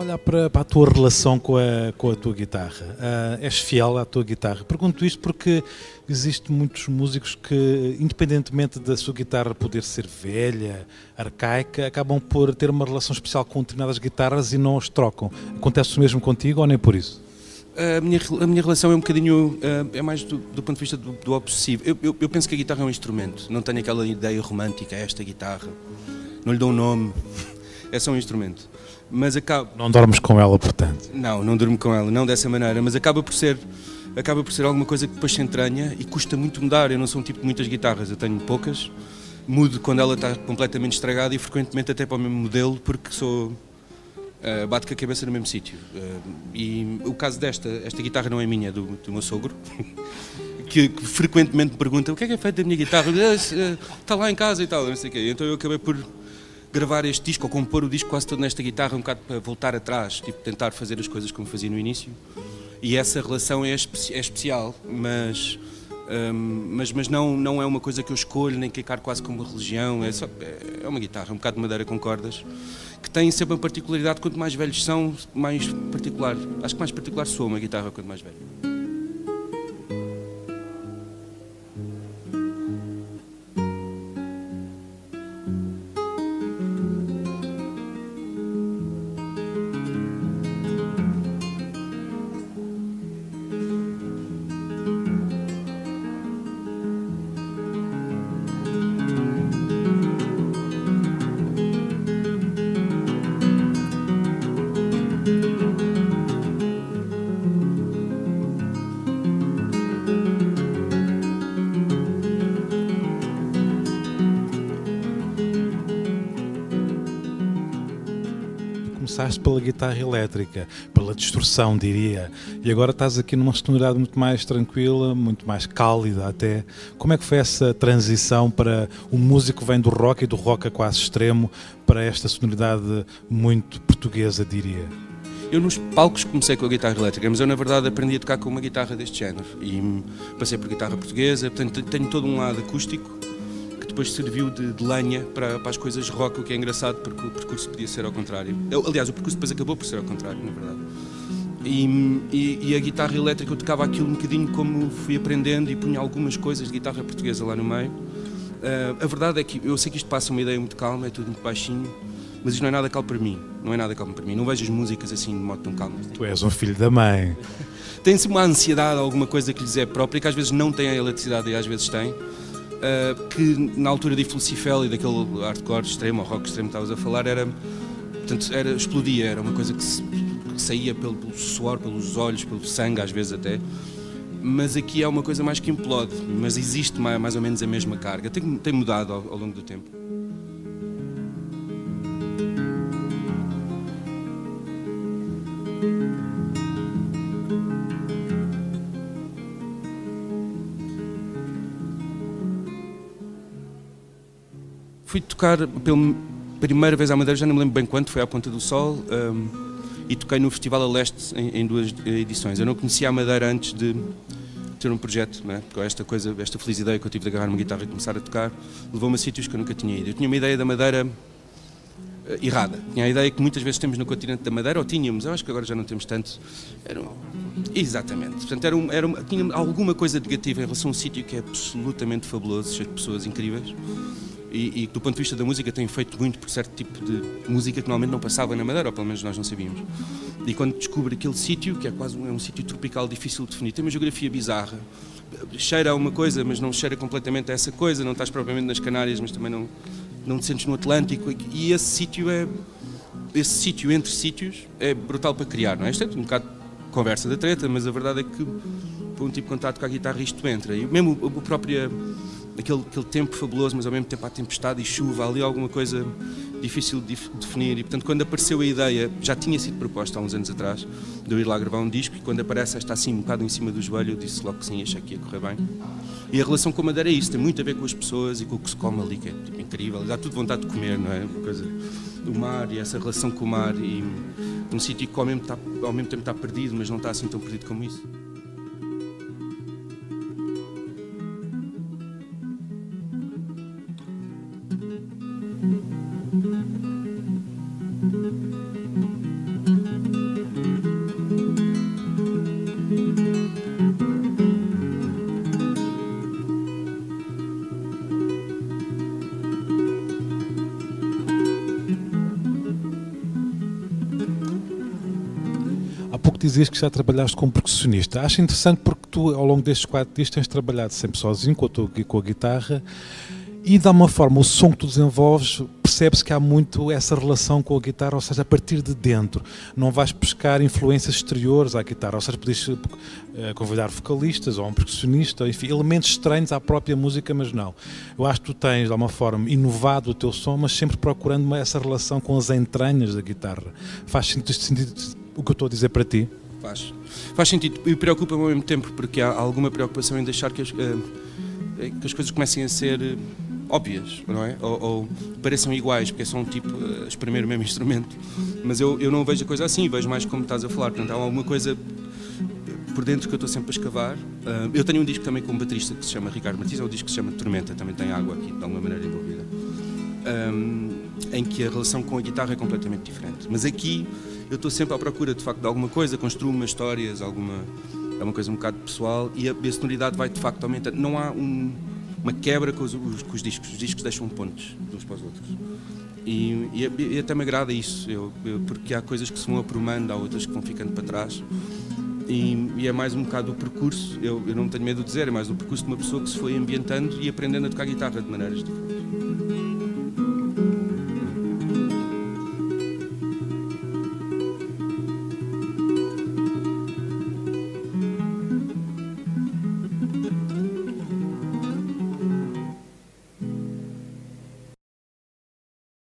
Olhar para, para, a tua relação com a, com a tua guitarra. Uh, és fiel à tua guitarra. Pergunto isto porque existem muitos músicos que, independentemente da sua guitarra poder ser velha, arcaica, acabam por ter uma relação especial com determinadas guitarras e não as trocam. Acontece o mesmo contigo ou nem por isso? A minha, a minha relação é um bocadinho, uh, é mais do, do, ponto de vista do, do obsessivo. Eu, eu, eu, penso que a guitarra é um instrumento, não tenho aquela ideia romântica, esta guitarra, não lhe dou um nome, é só um instrumento mas acaba... Não dormes com ela, portanto? Não, não durmo com ela, não dessa maneira, mas acaba por ser acaba por ser alguma coisa que depois se entranha e custa muito mudar. Eu não sou um tipo de muitas guitarras, eu tenho poucas. Mudo quando ela está completamente estragada e frequentemente até para o mesmo modelo, porque sou. Uh, bato com a cabeça no mesmo sítio. Uh, e o caso desta, esta guitarra não é minha, é do, do meu sogro, que, que, frequentemente me pergunta o que é que é feito da minha guitarra. Está lá em casa e tal, não sei o quê. Então eu acabei por gravar este disco ou compor o disco quase todo nesta guitarra, um bocado para voltar atrás, tipo tentar fazer as coisas como fazia no início. E essa relação é, é especial, mas, um, mas, mas não, não é uma coisa que eu escolho, nem que encaro quase como uma religião, é, só, é uma guitarra, um bocado de madeira com cordas, que tem sempre uma particularidade, quanto mais velhos são, mais particular. Acho que mais particular soa uma guitarra quanto mais velho. Começaste pela guitarra elétrica, pela distorção, diria, e agora estás aqui numa sonoridade muito mais tranquila, muito mais cálida até. Como é que foi essa transição para o músico vem do rock e do rock a quase extremo para esta sonoridade muito portuguesa, diria? Eu nos palcos comecei com a guitarra elétrica, mas eu na verdade aprendi a tocar com uma guitarra deste género e passei por guitarra portuguesa, portanto tenho todo um lado acústico depois serviu de, de lenha para, para, as coisas rock, o que é engraçado porque o percurso podia ser ao contrário. Aliás, o percurso depois acabou por ser ao contrário, na verdade. E, e, e, a guitarra elétrica eu tocava aquilo um bocadinho como fui aprendendo e punha algumas coisas de guitarra portuguesa lá no meio. Uh, a verdade é que eu sei que isto passa uma ideia muito calma, é tudo muito baixinho, mas isto não é nada calmo para mim. Não é nada calmo para mim. Não vejo as músicas assim de modo tão calmo. Tu és um filho da mãe. Tem-se uma ansiedade, alguma coisa que lhes é própria, que às vezes não tem a eletricidade e às vezes tem uh, que na altura de Felicifel e daquele hardcore extremo, ou rock extremo que estavas a falar, era, portanto, era, explodia, era uma coisa que, se, que saía pelo, pelo, suor, pelos olhos, pelo sangue às vezes até. Mas aqui é uma coisa mais que implode, mas existe mais, mais ou menos a mesma carga. Tem, tem mudado ao, ao longo do tempo. Fui tocar pela primeira vez à Madeira, já não me lembro bem quanto, foi à Ponta do Sol, um, e toquei no Festival a Leste em, em, duas edições. Eu não conhecia a Madeira antes de ter um projeto, né? porque esta coisa, esta feliz ideia que eu tive de agarrar uma guitarra e começar a tocar, levou-me a sítios que eu nunca tinha ido. Eu tinha uma ideia da Madeira uh, errada. Tinha a ideia que muitas vezes temos no continente da Madeira, ou tínhamos, eu acho que agora já não temos tanto. Era um... Exatamente. Portanto, era, um, era um, tinha alguma coisa negativa em relação a um sítio que é absolutamente fabuloso, cheio de pessoas incríveis e, e, do ponto de vista da música tem feito muito por certo tipo de música que normalmente não passava na Madeira, ou pelo menos nós não sabíamos. E quando descobre aquele sítio, que é quase um, é um sítio tropical difícil de definir, tem uma geografia bizarra, cheira a uma coisa, mas não cheira completamente a essa coisa, não estás propriamente nas Canárias, mas também não, não te sentes no Atlântico, e esse sítio é, esse sítio entre sítios é brutal para criar, não é? Isto é um bocado conversa da treta, mas a verdade é que por um tipo de contato com a guitarra isto entra, e mesmo a própria aquele, aquele tempo fabuloso, mas ao mesmo tempo há tempestade e chuva, ali alguma coisa difícil de definir. E portanto, quando apareceu a ideia, já tinha sido proposta há uns anos atrás, de eu ir lá gravar um disco, e quando aparece esta assim, um bocado em cima do joelho, eu disse logo que sim, achei que ia correr bem. E a relação com a Madeira é isso, tem muito a ver com as pessoas e com o que se come ali, que é tipo, incrível, dá tudo vontade de comer, não é? Uma coisa, o mar e essa relação com o mar, e um sítio que ao mesmo, está, ao mesmo tempo está perdido, mas não está assim tão perdido como isso. dizias que já trabalhaste como percussionista. Acho interessante porque tu, ao longo destes quatro dias, tens trabalhado sempre sozinho com a, tua, com a guitarra e, de alguma forma, o som que tu desenvolves percebe-se que há muito essa relação com a guitarra, ou seja, a partir de dentro. Não vais buscar influências exteriores à guitarra, ou seja, podes uh, convidar vocalistas ou um percussionista, enfim, elementos estranhos à própria música, mas não. Eu acho que tu tens, de alguma forma, inovado o teu som, mas sempre procurando essa relação com as entranhas da guitarra. Faz sentido o que eu estou a dizer para ti? Faz. Faz sentido. E preocupa-me ao mesmo tempo, porque há alguma preocupação em deixar que as, uh, que as coisas comecem a ser óbvias, não é? Ou, ou pareçam iguais, porque são tipo uh, exprimir o mesmo instrumento. Mas eu, eu não vejo a coisa assim, vejo mais como estás a falar. Portanto, há alguma coisa por dentro que eu estou sempre a escavar. Uh, eu tenho um disco também com um baterista que se chama Ricardo Martins, é um disco que se chama Tormenta, também tem água aqui, de alguma maneira envolvida. Um, em que a relação com a guitarra é completamente diferente. Mas aqui eu estou sempre à procura de facto de alguma coisa, construo umas histórias, alguma é uma coisa um bocado pessoal e a, a sonoridade vai de facto aumentando. Não há um, uma quebra com os, os, com os, discos. Os discos deixam pontos de uns para os outros. E, e, e até me agrada isso, eu, eu, porque há coisas que se vão aprumando, há outras que vão ficando para trás. E, e é mais um bocado o percurso, eu, eu, não tenho medo de dizer, é mais o percurso de uma pessoa que se foi ambientando e aprendendo a tocar guitarra de maneiras diferentes.